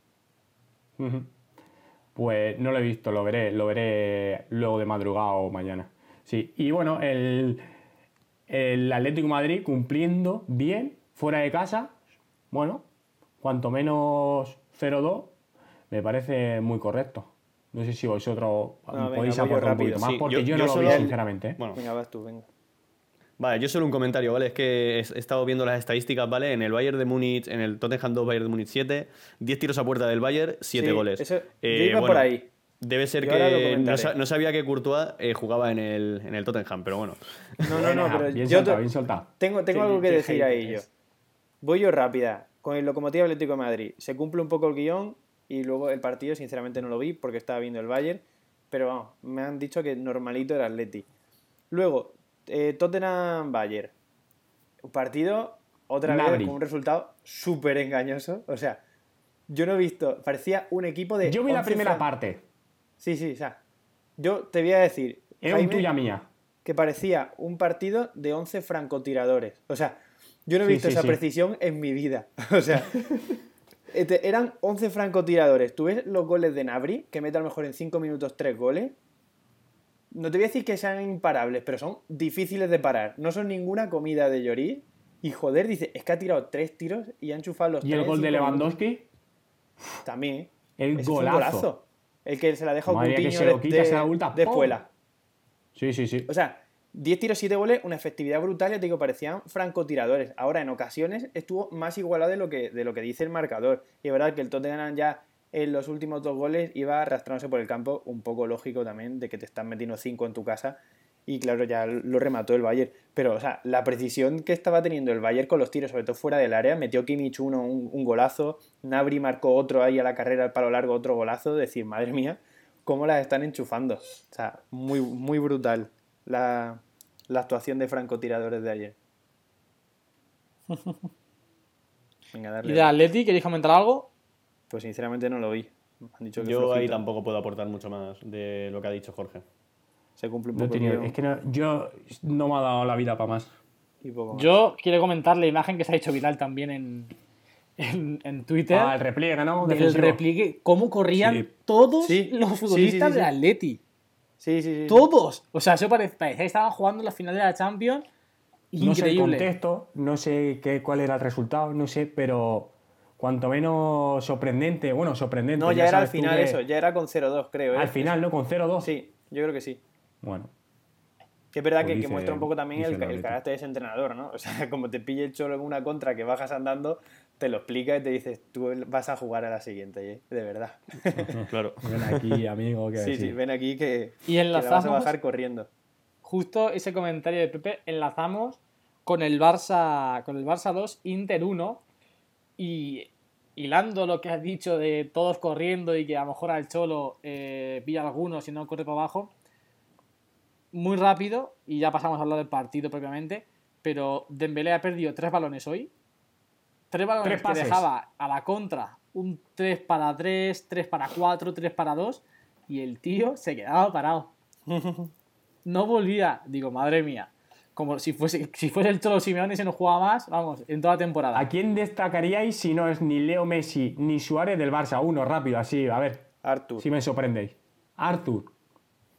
Pues no lo he visto, lo veré, lo veré luego de madrugada o mañana. Sí, y bueno, el, el Atlético Madrid cumpliendo bien, fuera de casa, bueno, cuanto menos 0-2, me parece muy correcto. No sé si vosotros podéis aportar un poquito más, porque yo, no lo vi, sinceramente. Bueno. Venga, vas tú, venga. Vale, yo solo un comentario, ¿vale? Es que he estado viendo las estadísticas, ¿vale? En el Bayern de Múnich, en el Tottenham 2, Bayern de Múnich 7, 10 tiros a puerta del Bayern, 7 goles. Eso, eh, yo iba por ahí. Debe ser que no, sabía que Courtois eh, jugaba en el, en el Tottenham, pero bueno. No, no, no, pero bien yo soltado, bien soltado. Tengo, tengo algo que decir ahí yo. Voy yo rápida. Con el Locomotiv Atlético de Madrid. Se cumple un poco el guion y luego el partido, sinceramente, no lo vi porque estaba viendo el Bayern. Pero vamos, me han dicho que normalito era Atleti. Luego, eh, Tottenham-Bayern. Un partido, otra vez, con un resultado súper engañoso. O sea, yo no he visto, parecía un equipo de. Yo vi la primera parte. Sí, sí, o sea, yo te voy a decir. Es un tuya mía. Que parecía un partido de 11 francotiradores. O sea, yo no he visto esa precisión en mi vida. <laughs> O sea, Este, eran 11 francotiradores. ¿Tú ves los goles de Nabri, que mete a lo mejor en 5 minutos 3 goles? No te voy a decir que sean imparables, pero son difíciles de parar. No son ninguna comida de Lloris. Y joder, dice, es que ha tirado 3 tiros y ha enchufado los ¿Y el gol de Lewandowski? También. El golazo. El que se la deja se lo quita, se de espuela. Sí, sí, sí. O sea, 10 tiros, 7 goles, una efectividad brutal, ya te digo, parecían francotiradores. Ahora, en ocasiones, estuvo más igualado de lo que, de lo que dice el marcador. Y es verdad que el Tottenham ya en los últimos dos goles iba arrastrándose por el campo, un poco lógico también, de que te están metiendo 5 en tu casa. Y claro, ya lo remató el Bayern. Pero, o sea, la precisión que estaba teniendo el Bayern con los tiros, sobre todo fuera del área, metió Kimmich uno un, golazo, Nabri marcó otro ahí a la carrera, al palo largo, otro golazo. Decir, madre mía, cómo las están enchufando. O sea, muy, muy brutal la, la actuación de francotiradores de ayer. <laughs> ¿Y de Atleti queréis comentar algo? Pues sinceramente no lo vi. Yo ahí tampoco puedo aportar mucho más de lo que ha dicho Jorge. se cumple un No poco. el es que no- yo no me ha dado la vida para más. Yo quiero comentar la imagen que se ha hecho viral también en, en, en Twitter. Ah, el repliegue, ¿no? del Defensivo. repliegue, cómo corrían Sí. todos Sí, los sí, sí, futbolistas sí, sí. del Atleti. Sí, sí, sí. Todos. O sea, eso parece, parecía que estaban jugando la final de la Champions. No sé el Increíble. contexto, no sé qué, cuál era el resultado, no sé, pero cuanto menos sorprendente, bueno, sorprendente. No, ya era al final que- eso, ya era con 0-2, creo. ¿eh? Al final, ¿no? Con 0-2. Sí, yo creo que sí. Bueno, Que es verdad Pues que, que dice- muestra un poco también el, el carácter de ese entrenador, ¿no? <laughs> O sea, como te pille el cholo en una contra que bajas andando, te lo explica y te dices, tú vas a jugar a la siguiente, ¿eh? de verdad. <laughs> Claro. ven aquí, amigo, que Sí, sí. sí, ven aquí que, Y que la vas a enlazamos bajar corriendo. justo ese comentario de Pepe, enlazamos con el Barça, con el Barça 2, Inter 1, y hilando lo que has dicho de todos corriendo y que a lo mejor al Cholo eh, pilla algunos y no corre para abajo, muy rápido, y ya pasamos a hablar del partido propiamente, pero Dembélé ha perdido tres balones hoy, tres balones Tres que dejaba a la contra, un 3 para 3, 3 para 4, 3 para 2, y el tío se quedaba parado <laughs> no volvía. Digo, madre mía. Como si fuese, si fuese el Cholo Simeone y se nos jugaba más, vamos, en toda temporada. ¿A quién destacaríais si no es ni Leo Messi ni Suárez del Barça? Uno, rápido, así, a ver, Artur. si me sorprendéis. Artur.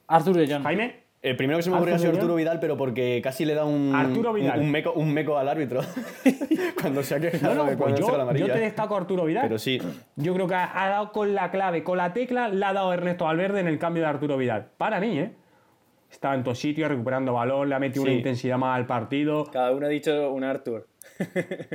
Arthur de Jong. Jaime, El primero que se me ocurrió ha sido ¿Arturo Arturo Vidal, pero porque casi le da un, Arturo Vidal. un, un meco, un meco al árbitro <laughs> cuando se ha no, quejado no, de pues cuando yo, la yo te destaco a Arturo Vidal. Pero sí, Yo creo que ha, ha dado con la clave, con la tecla, la ha dado Ernesto Valverde en el cambio de Arturo Vidal. Para mí, ¿eh? Estaba en todo sitio, recuperando balón, le ha metido Sí. una intensidad más al partido. Cada uno ha dicho un Artur.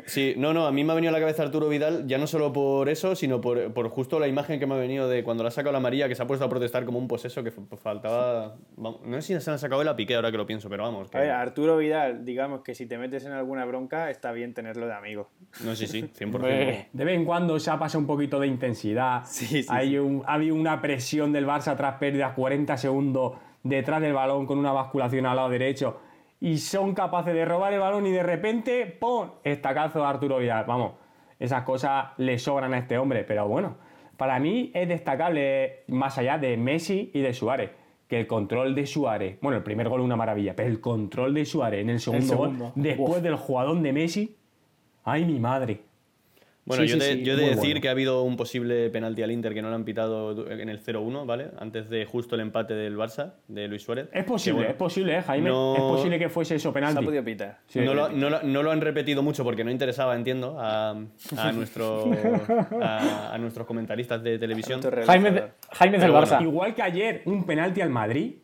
Sí, no, no, a mí me ha venido a la cabeza Arturo Vidal, ya no solo por eso, sino por, por justo la imagen que me ha venido de cuando le ha sacado la amarilla, que se ha puesto a protestar como un poseso, que faltaba... vamos, no sé si se le ha sacado el a Piqué ahora que lo pienso, pero vamos. que- A ver, Arturo Vidal, digamos que si te metes en alguna bronca, está bien tenerlo de amigo. No, sí, sí, <laughs> 100%. Hombre. De vez en cuando se ha pasado un poquito de intensidad. Sí, sí, Hay un- ha habido una presión del Barça tras pérdidas 40 segundos detrás del balón con una basculación al lado derecho. Y son capaces de robar el balón y de repente, ¡pum! Estacazo de Arturo Vidal. Vamos, esas cosas le sobran a este hombre. Pero bueno, para mí es destacable más allá de Messi y de Suárez. Que el control de Suárez, bueno, el primer gol una maravilla, pero el control de Suárez en el segundo, segundo. gol, después del jugadón de Messi, ¡ay mi madre! Bueno, Sí, yo, sí, de, sí, yo he de muy decir bueno. que ha habido un posible penalti al Inter que no lo han pitado en el 0-1, ¿vale? Antes de justo el empate del Barça, de Luis Suárez. Es posible, bueno, es posible, ¿eh, Jaime? no- Es posible que fuese eso Se ha penalti. podido pitar. Sí. no, lo, no lo- no lo han repetido mucho porque no interesaba, entiendo, a, a, <laughs> nuestro, a, a nuestros comentaristas de televisión. Jaime, Jaime del bueno, Barça. Igual que ayer, un penalti al Madrid,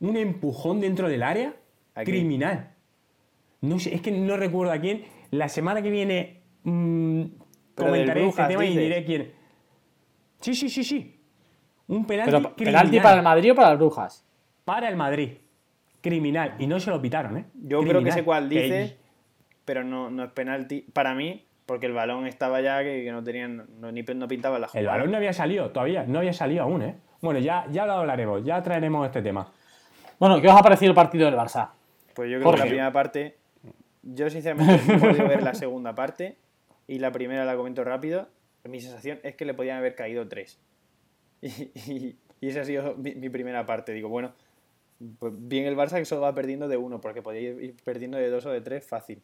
un empujón dentro del área, Aquí. criminal. No sé, es que no recuerdo a quién. La semana que viene mm, Pero comentaré este Brujas, tema y diré quién. Sí, sí, sí, sí. Un penalti Pero criminal penalti para el Madrid o para el Brujas. para el Madrid. Criminal. Y no se lo pitaron, ¿eh? Yo creo que sé cuál Que- dices, pero no, no es penalti. Para mí, porque el balón estaba ya que, que no tenían, no, ni, no pintaba la El jugada. balón no había salido todavía, no había salido aún, ¿eh? Bueno, ya, ya lo hablaremos, ya traeremos este tema. Bueno, ¿qué os ha parecido el partido del Barça? Pues yo creo que la primera parte, yo sinceramente no he podido ver la segunda parte y la primera la comento rápido. Mi sensación es que le podían haber caído tres. <laughs> Y, y- y esa ha sido mi, mi primera parte. Digo, bueno, pues bien el Barça que solo va perdiendo de uno, porque podía ir perdiendo de dos o de tres fácil.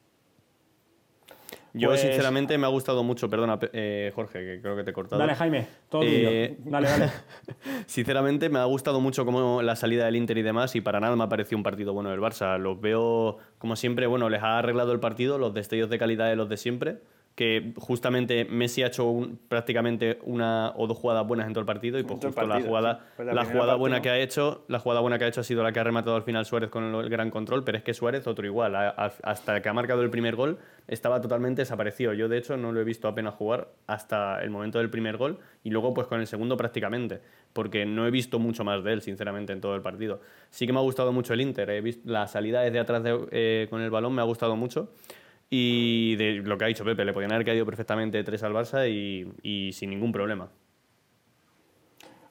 Yo, Pues- sinceramente, me ha gustado mucho, perdona, pe- eh, Jorge, que creo que te he cortado. Dale, Jaime, todo Eh. Dale, dale. <laughs> Sinceramente, me ha gustado mucho como la salida del Inter y demás, y para nada me ha parecido un partido bueno del Barça. Los veo, como siempre, bueno, les ha arreglado el partido, los destellos de calidad de los de siempre, que justamente Messi ha hecho un- prácticamente una o dos jugadas buenas en todo el partido, y pues justo la partido, jugada, sí. Pues la la primera jugada parte, buena ¿no? que ha hecho, la jugada buena que ha hecho ha sido la que ha rematado al final Suárez con el, el gran control, pero es que Suárez otro igual, a- a- hasta que ha marcado el primer gol estaba totalmente desaparecido. Yo de hecho no lo he visto apenas jugar hasta el momento del primer gol y luego pues con el segundo prácticamente, porque no he visto mucho más de él sinceramente en todo el partido. Sí que me ha gustado mucho el Inter, he visto la salida desde atrás de- eh, con el balón me ha gustado mucho. Y de lo que ha dicho Pepe, le podían haber caído perfectamente tres al Barça y, sin ningún problema.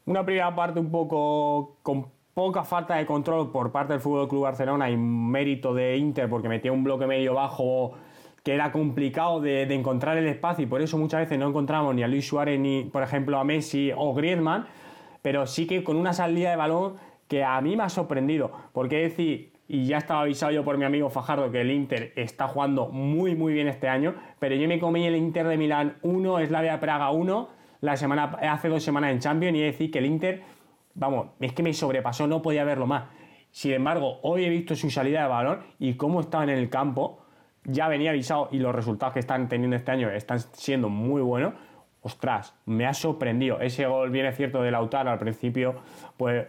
Una primera parte un poco con poca falta de control por parte del Fútbol Club Barcelona y mérito de Inter porque metía un bloque medio bajo que era complicado de, de encontrar el espacio y por eso muchas veces no encontramos ni a Luis Suárez ni, por ejemplo, a Messi o Griezmann, pero sí que con una salida de balón que a mí me ha sorprendido. Porque decir, y ya estaba avisado yo por mi amigo Fajardo que el Inter está jugando muy muy bien este año, pero yo me comí el Inter de Milán 1, Slavia Praga 1, la semana, hace dos semanas en Champions y decir que el Inter, vamos, es que me sobrepasó, no podía verlo más. Sin embargo, hoy he visto su salida de balón y cómo estaban en el campo, ya venía avisado y los resultados que están teniendo este año están siendo muy buenos. Ostras, me ha sorprendido. Ese gol, viene cierto, de Lautaro al principio, pues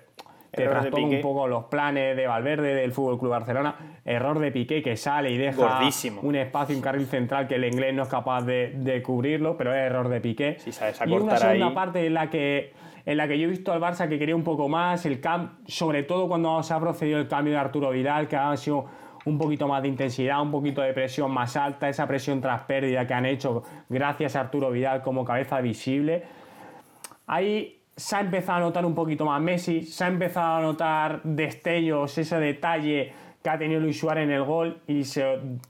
te trastó un poco los planes de Valverde, del Fútbol Club Barcelona. Error de Piqué que sale y deja un espacio, un carril central que el inglés no es capaz de, cubrirlo, pero es error de Piqué. y una segunda parte en la que en la que yo he visto al Barça que quería un poco más, el cam sobre todo cuando se ha procedido el cambio de Arturo Vidal, que ha sido un poquito más de intensidad, un poquito de presión más alta, esa presión tras pérdida que han hecho gracias a Arturo Vidal como cabeza visible. Ahí se ha empezado a notar un poquito más Messi, se ha empezado a notar destellos, ese detalle que ha tenido Luis Suárez en el gol y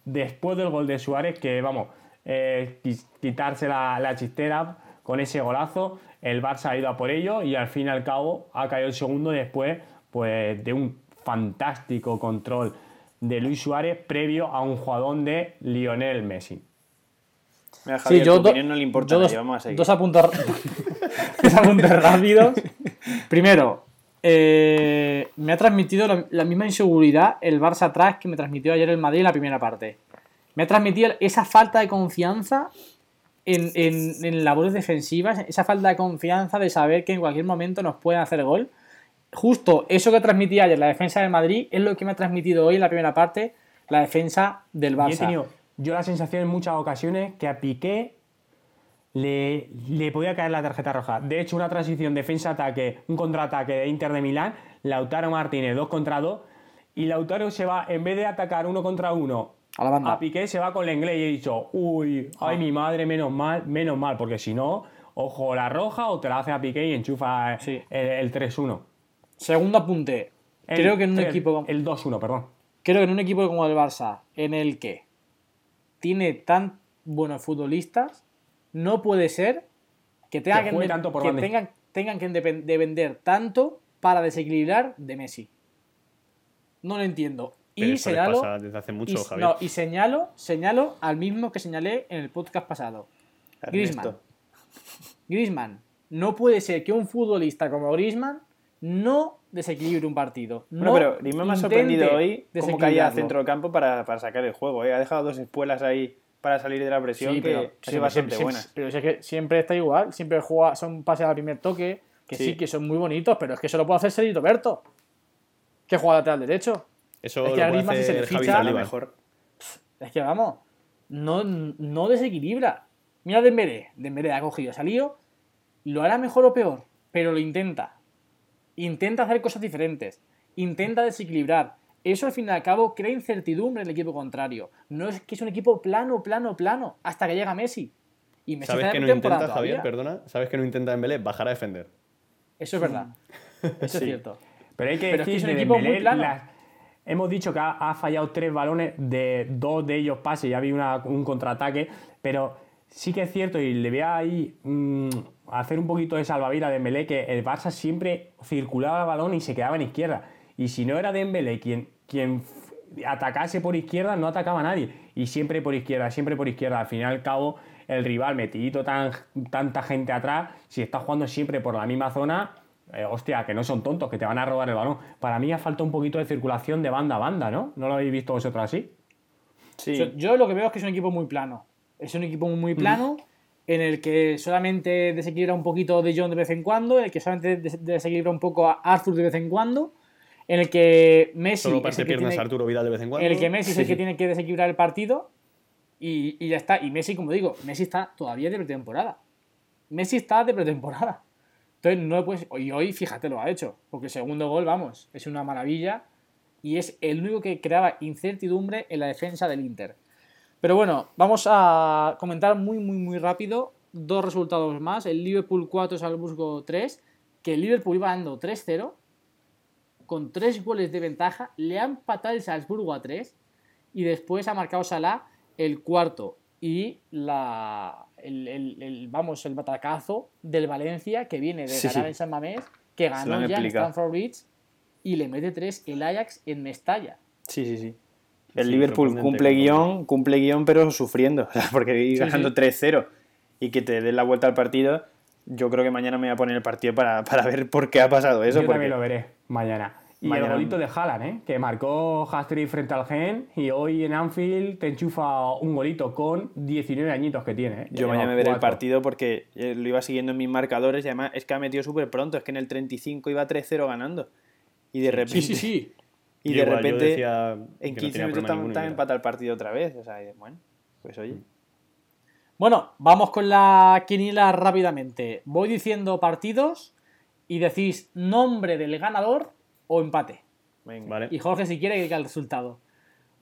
después del gol de Suárez, que vamos, eh, quitarse la, la, chistera con ese golazo, el Barça ha ido a por ello y al fin y al cabo ha caído el segundo después pues, de un fantástico control de Luis Suárez previo a un jugador de Lionel Messi. sí, yo no le importa dos, vamos a <laughs> Dos apuntos, <laughs> rápidos. Primero, eh, me ha transmitido la, misma inseguridad el Barça atrás que me transmitió ayer el Madrid en la primera parte. Me ha transmitido esa falta de confianza en, en, labores defensivas, esa falta de confianza de saber que en cualquier momento nos pueden hacer gol justo eso que transmitía ayer la defensa del Madrid es lo que me ha transmitido hoy en la primera parte la defensa del Barça. he tenido yo la sensación en muchas ocasiones que a Piqué le, le podía caer la tarjeta roja. De hecho, una transición defensa-ataque, un contraataque de Inter de Milán, Lautaro Martínez 2 contra 2, y Lautaro se va, en vez de atacar uno contra uno a, la banda. a Piqué, se va con la inglés y he dicho, uy, ay mi madre, menos mal, menos mal, porque si no, ojo la roja o te la hace a Piqué y enchufa el, el 3-1. Segundo apunte. creo que en un equipo como... El 2-1, perdón. Creo que en un equipo como el Barça, en el que tiene tan buenos futbolistas, no puede ser que, tengan que, tengan, tengan, que depender tanto para desequilibrar de Messi. No lo entiendo. y señalo, desde hace mucho, y, No, y señalo, señalo al mismo que señalé en el podcast pasado. Griezmann. Griezmann. No puede ser que un futbolista como Griezmann no desequilibre un partido. No pero Griezmann me ha sorprendido hoy cómo caía al centro del campo para, sacar el juego. ¿eh? Ha dejado dos espuelas ahí para salir de la presión sí, que pero, bastante buenas. Pero es que siempre está igual, siempre juega, son pases al primer toque, que sí. que son muy bonitos, pero es que eso lo puede hacer Sergio Berto, que juega lateral derecho. Eso es que lo puede hacer se Javi mejor. Es que vamos, no, no desequilibra. Mira Dembélé, Dembélé ha cogido, ha salido, lo hará mejor o peor, pero lo intenta intenta hacer cosas diferentes, intenta desequilibrar. Eso al fin y al cabo crea incertidumbre en el equipo contrario. No es que es un equipo plano, plano, plano, hasta que llega Messi. Y Messi ¿Sabes que no intenta, Javier? Perdona. ¿Sabes que no intenta Dembélé? Bajar a defender. Eso es verdad. <laughs> Eso es cierto. Pero hay que decir que es un equipo muy plano. Hemos dicho que ha, fallado tres balones, de dos de ellos pases y había un contraataque, pero sí que es cierto y le voy ahí mm, hacer un poquito de salvavidas a Dembélé que el Barça siempre circulaba el balón y se quedaba en izquierda. Y si no era Dembélé quien, quien atacase por izquierda, no atacaba a nadie. Y siempre por izquierda, siempre por izquierda. Al fin y al cabo, el rival metidito tan, tanta gente atrás, si está jugando siempre por la misma zona, eh, hostia, que no son tontos, que te van a robar el balón. Para mí ha falta un poquito de circulación de banda a banda, ¿no? ¿No lo habéis visto vosotros así? Sí. Yo lo que veo es que es un equipo muy plano. Es un equipo muy plano en el que solamente desequilibra un poquito de John de vez en cuando, en el que solamente desequilibra un poco a Arthur de vez en cuando, en el que Messi. Solo parte piernas Arturo Vidal de vez en cuando. En el que Messi es el que tiene que desequilibrar el partido y, ya está. Y Messi, como digo, Messi está todavía de pretemporada. Messi está de pretemporada. Entonces, no puedes. Y hoy, fíjate, lo ha hecho. Porque el segundo gol, vamos, es una maravilla. Y es el único que creaba incertidumbre en la defensa del Inter. Pero bueno, vamos a comentar muy, muy, muy rápido dos resultados más. El Liverpool 4, Salzburgo 3. Que el Liverpool iba dando 3-0. Con 3 goles de ventaja. Le han empatado el Salzburgo a 3. Y después ha marcado Salah el cuarto. Y la, el, vamos, el batacazo del Valencia que viene de ganar en San Mamés. Que ganó ya en Stanford Bridge y le mete 3 el Ajax en Mestalla. Sí, sí, sí. El Sí, Liverpool cumple guion, cumple guion, pero sufriendo. O <laughs> sea, porque ir Sí, ganando sí. 3-0 y que te den la vuelta al partido, yo creo que mañana me voy a poner el partido para, para ver por qué ha pasado eso. Yo porque- también lo veré mañana. Y Mañana- el golito de Haaland, ¿eh? que marcó hat-trick frente al Gen y hoy en Anfield te enchufa un golito con 19 añitos que tiene. ¿eh? Yo mañana me veré el partido porque eh, lo iba siguiendo en mis marcadores y además es que ha metido súper pronto. Es que en el 35 iba 3-0 ganando. Y de repente, Sí, sí, sí. <laughs> y Yo de igual, yo repente decía en que no 15 tenía minutos mira. empata el partido otra vez. O sea, bueno, pues oye. Bueno, vamos con la quiniela rápidamente. Voy diciendo partidos y decís nombre del ganador o empate. Venga. Vale. Y Jorge, si quiere, que diga el resultado.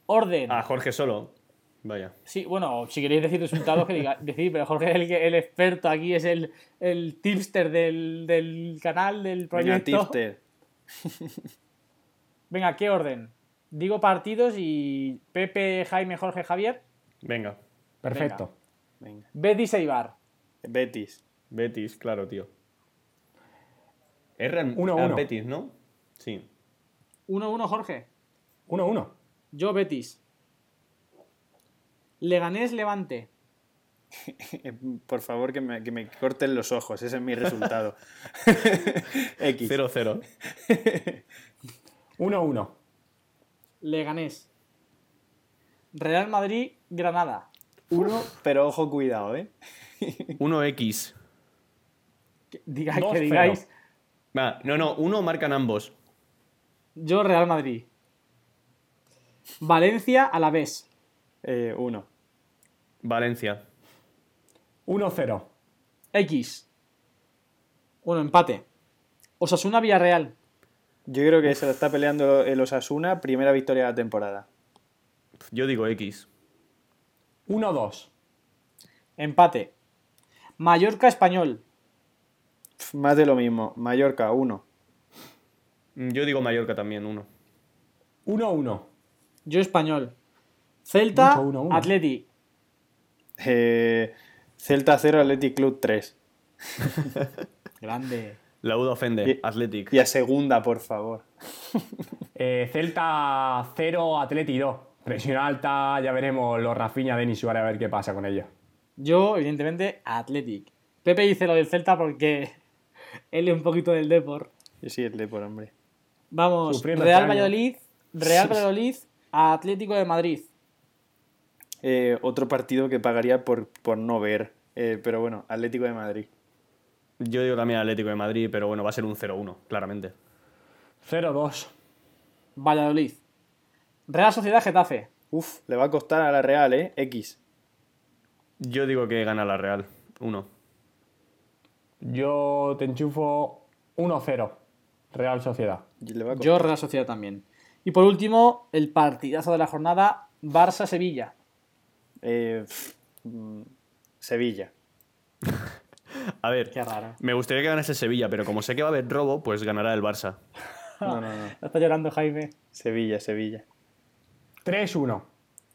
Orden. Ah, Jorge solo. Vaya. Sí, bueno, si queréis decir resultados, que diga, decid, pero Jorge es el, experto aquí, es el, el tipster del, del canal, del Venga, proyecto. tipster. <laughs> Venga, ¿qué orden? Digo partidos y Pepe, Jaime, Jorge, Javier. Venga. Perfecto. Venga. Betis Eibar. Betis. Betis, claro, tío. Es Real- Uno, uno. Betis, ¿no? Sí. 1-1, Jorge. 1-1. Yo, Betis. Leganés, Levante. <laughs> Por favor, que me, que me corten los ojos. Ese es mi resultado. <laughs> X. 0-0. 1-1. <laughs> Leganés. Real Madrid, Granada. Uno, pero ojo, cuidado, ¿eh? 1X. Que digáis, Dos, que digáis. Ah, no, no, uno marcan ambos. Yo Real Madrid. Valencia a la vez. Eh, uno. Valencia. 1-0. X. Bueno, empate. Osasuna Villarreal. Yo creo que se lo está peleando el Osasuna, primera victoria de la temporada. Yo digo X. 1-2. Empate. Mallorca Español. Más de lo mismo. Mallorca, 1. Yo digo Mallorca también, uno. 1-1. Yo, Español. Celta, uno, uno. Atleti. Eh, Celta 0, Athletic Club 3. <laughs> Grande. La UDA ofende. Y- Athletic. Y a segunda, por favor. <laughs> Eh, Celta 0, Atleti 2. Presión alta, ya veremos los Rafinha, Denis Suárez a ver qué pasa con ellos. Yo, evidentemente, Athletic. Pepe dice lo del Celta porque <laughs> él es un poquito del Depor. Y sí, el de por hombre. Vamos, Sufriendo Real este. Valladolid, Real Valladolid, Atlético de Madrid. Eh, otro partido que pagaría por, por no ver. Eh, pero bueno, Atlético de Madrid. Yo digo también Atlético de Madrid, pero bueno, va a ser un 0-1, claramente. 0-2. Valladolid. Real Sociedad Getafe. Uf, le va a costar a la Real, ¿eh? X. Yo digo que gana la Real. 1. Yo te enchufo 1-0. Real Sociedad. Yo, Real Sociedad también. Y por último, el partidazo de la jornada, Barça-Sevilla. Eh, mm, Sevilla. <laughs> A ver, Qué raro. me gustaría que ganase Sevilla, pero como sé que va a haber robo, pues ganará el Barça. No, no, no. <laughs> Está llorando Jaime. Segilla, Sevilla. 3-1.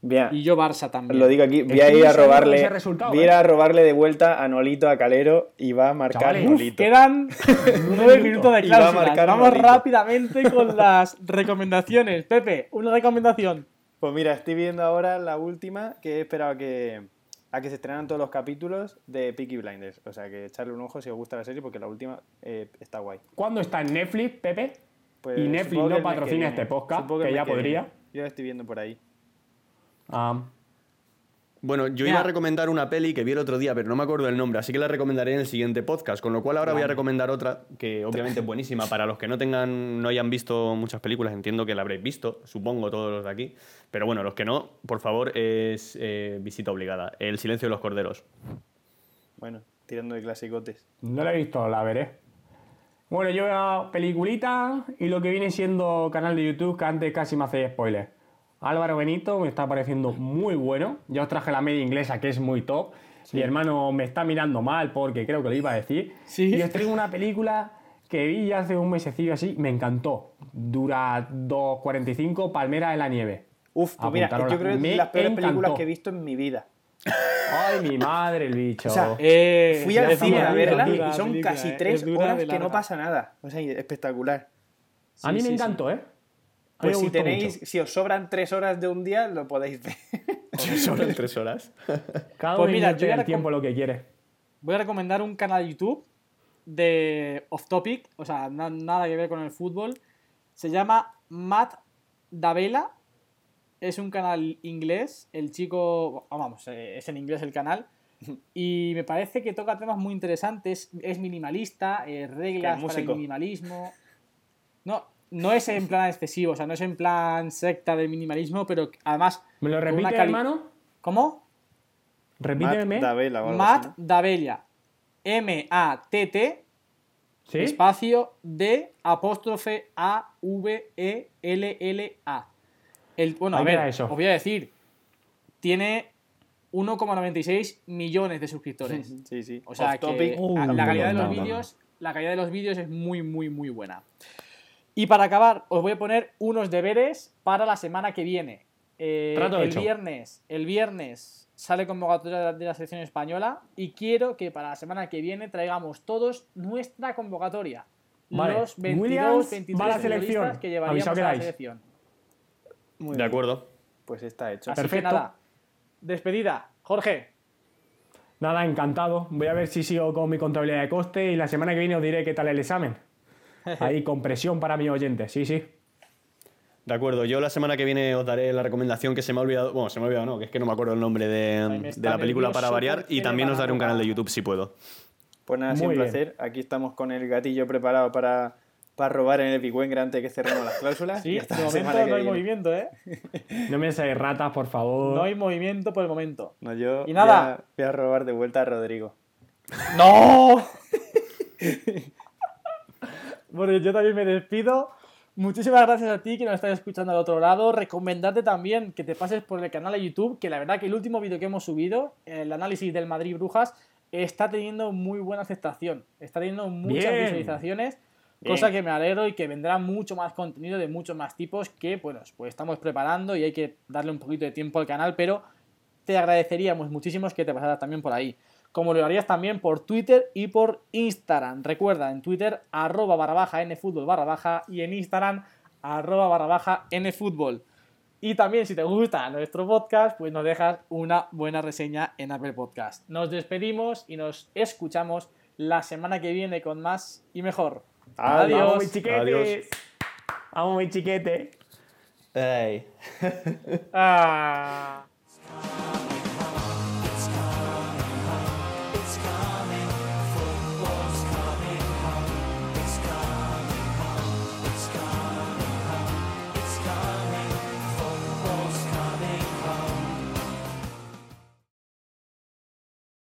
Bien. Y yo Barça también. Lo digo aquí, voy a ir a robarle, voy a ir ¿eh? a robarle de vuelta a Nolito a Calero y va a marcar Chavales, uf, Nolito. Quedan <laughs> nueve minutos de Y va a cláusulas. marcar Vamos Nolito. rápidamente con las recomendaciones. Pepe, una recomendación. Pues mira, estoy viendo ahora la última que he esperado a que, a que se estrenan todos los capítulos de Peaky Blinders. O sea, que echarle un ojo si os gusta la serie porque la última eh, está guay. ¿Cuándo está en Netflix, Pepe? Pues Y Netflix no patrocina este podcast, que ya podría. viene. Yo la estoy viendo por ahí. Ah, Bueno, yo iba a recomendar una peli que vi el otro día, pero no me acuerdo el nombre, así que la recomendaré en el siguiente podcast. Con lo cual ahora voy a recomendar otra que obviamente es buenísima. Para los que no tengan, no hayan visto muchas películas, entiendo que la habréis visto, supongo todos los de aquí. Pero bueno, los que no, por favor, es eh, visita obligada. El silencio de los corderos. Bueno, tirando de clasicotes. no la he visto, la veré. Bueno, yo veo peliculita y lo que viene siendo canal de YouTube, que antes casi me hacéis spoiler. Álvaro Benito me está pareciendo muy bueno. Ya os traje la media inglesa, que es muy top. Mi hermano me está mirando mal porque creo que lo iba a decir. Sí. Y os traigo una película que vi ya hace un mesecillo así, me encantó. Dura 2.45, Palmera en la nieve. Uf, pues mira, yo creo que es las peores películas que he visto en mi vida. Ay, mi madre, el bicho. O sea, Eh, Fui al cine a verla dura y son película, casi eh. tres horas de que no pasa nada. O sea, espectacular. a mí Sí, me sí, encantó, ¿eh? A Pues si tenéis, mucho. si os sobran tres horas de un día, lo podéis ver. <laughs> Solo en tres horas. Cada Pues uno mira, yo el le tiempo lo que quiere. Voy a recomendar un canal de YouTube de off topic, o sea, na- nada que ver con el fútbol. Se llama Matt Davela. Es un canal inglés. El chico, oh, vamos, eh, es en inglés el canal. <laughs> Y me parece que toca temas muy interesantes. Es minimalista, eh, reglas para el minimalismo. No, no es en plan excesivo, o sea, no es en plan secta del minimalismo, pero además. ¿Me lo repite, cali- hermano? ¿Cómo? Repíteme. Matt. Davella. M-A-T-T ¿Sí? espacio D apóstrofe A V E L L A. El, bueno, a Ahí ver, eso. os voy a decir, tiene 1,96 millones de suscriptores. <laughs> Sí, sí. O sea que. Uh, a- la calidad de los vídeos, la calidad de los vídeos es muy muy muy buena. Y para acabar, os voy a poner unos deberes para la semana que viene. Eh, Trato el hecho. viernes, el viernes sale convocatoria de la, de la selección española y quiero que para la semana que viene traigamos todos nuestra convocatoria. Vale. Los 22, Williams 23 va a la selección. que llevaríamos a la selección. Muy De bien. acuerdo. Pues está hecho. Así Perfecto. que nada, despedida. Jorge, Nada, encantado. Voy a ver si sigo con mi contabilidad de coste y la semana que viene os diré qué tal el examen. Ahí con presión para mi oyente, sí, sí. De acuerdo, yo la semana que viene os daré la recomendación que se me ha olvidado. Bueno, se me ha olvidado, no, que es que no me acuerdo el nombre de, la película para variar. Y también os daré un canal de. YouTube si puedo. Pues nada, bien. placer. Aquí estamos con el gatillo preparado para, para robar en el Epicuengra antes de que cerremos las cláusulas. sí, Y de momento no hay viene. movimiento, ¿eh? <laughs> No me seáis ratas, por favor. No hay movimiento por el momento. No, yo Y nada. Voy, a, voy a robar de vuelta a Rodrigo. ¡No! <laughs> bueno, yo también me despido. Muchísimas gracias a ti que nos estás escuchando al otro lado. Recomendarte también que te pases por el canal de YouTube, que la verdad que el último vídeo que hemos subido, el análisis del Madrid Brujas, está teniendo muy buena aceptación. Está teniendo muchas Bien. visualizaciones, cosa que me alegro y que vendrá mucho más contenido de muchos más tipos que, bueno, pues estamos preparando y hay que darle un poquito de tiempo al canal, pero te agradeceríamos muchísimo que te pasaras también por ahí. Como lo harías también por Twitter y por Instagram. Recuerda, en Twitter, arroba barra baja nfutbol barra baja y en Instagram, arroba barra baja nfutbol. Y también, si te gusta nuestro podcast, pues nos dejas una buena reseña en Apple Podcast. Nos despedimos y nos escuchamos la semana que viene con más y mejor. Adiós. Vamos, chiquetes. Adiós. Vamos, mis chiquetes. <laughs> Ay. Ah.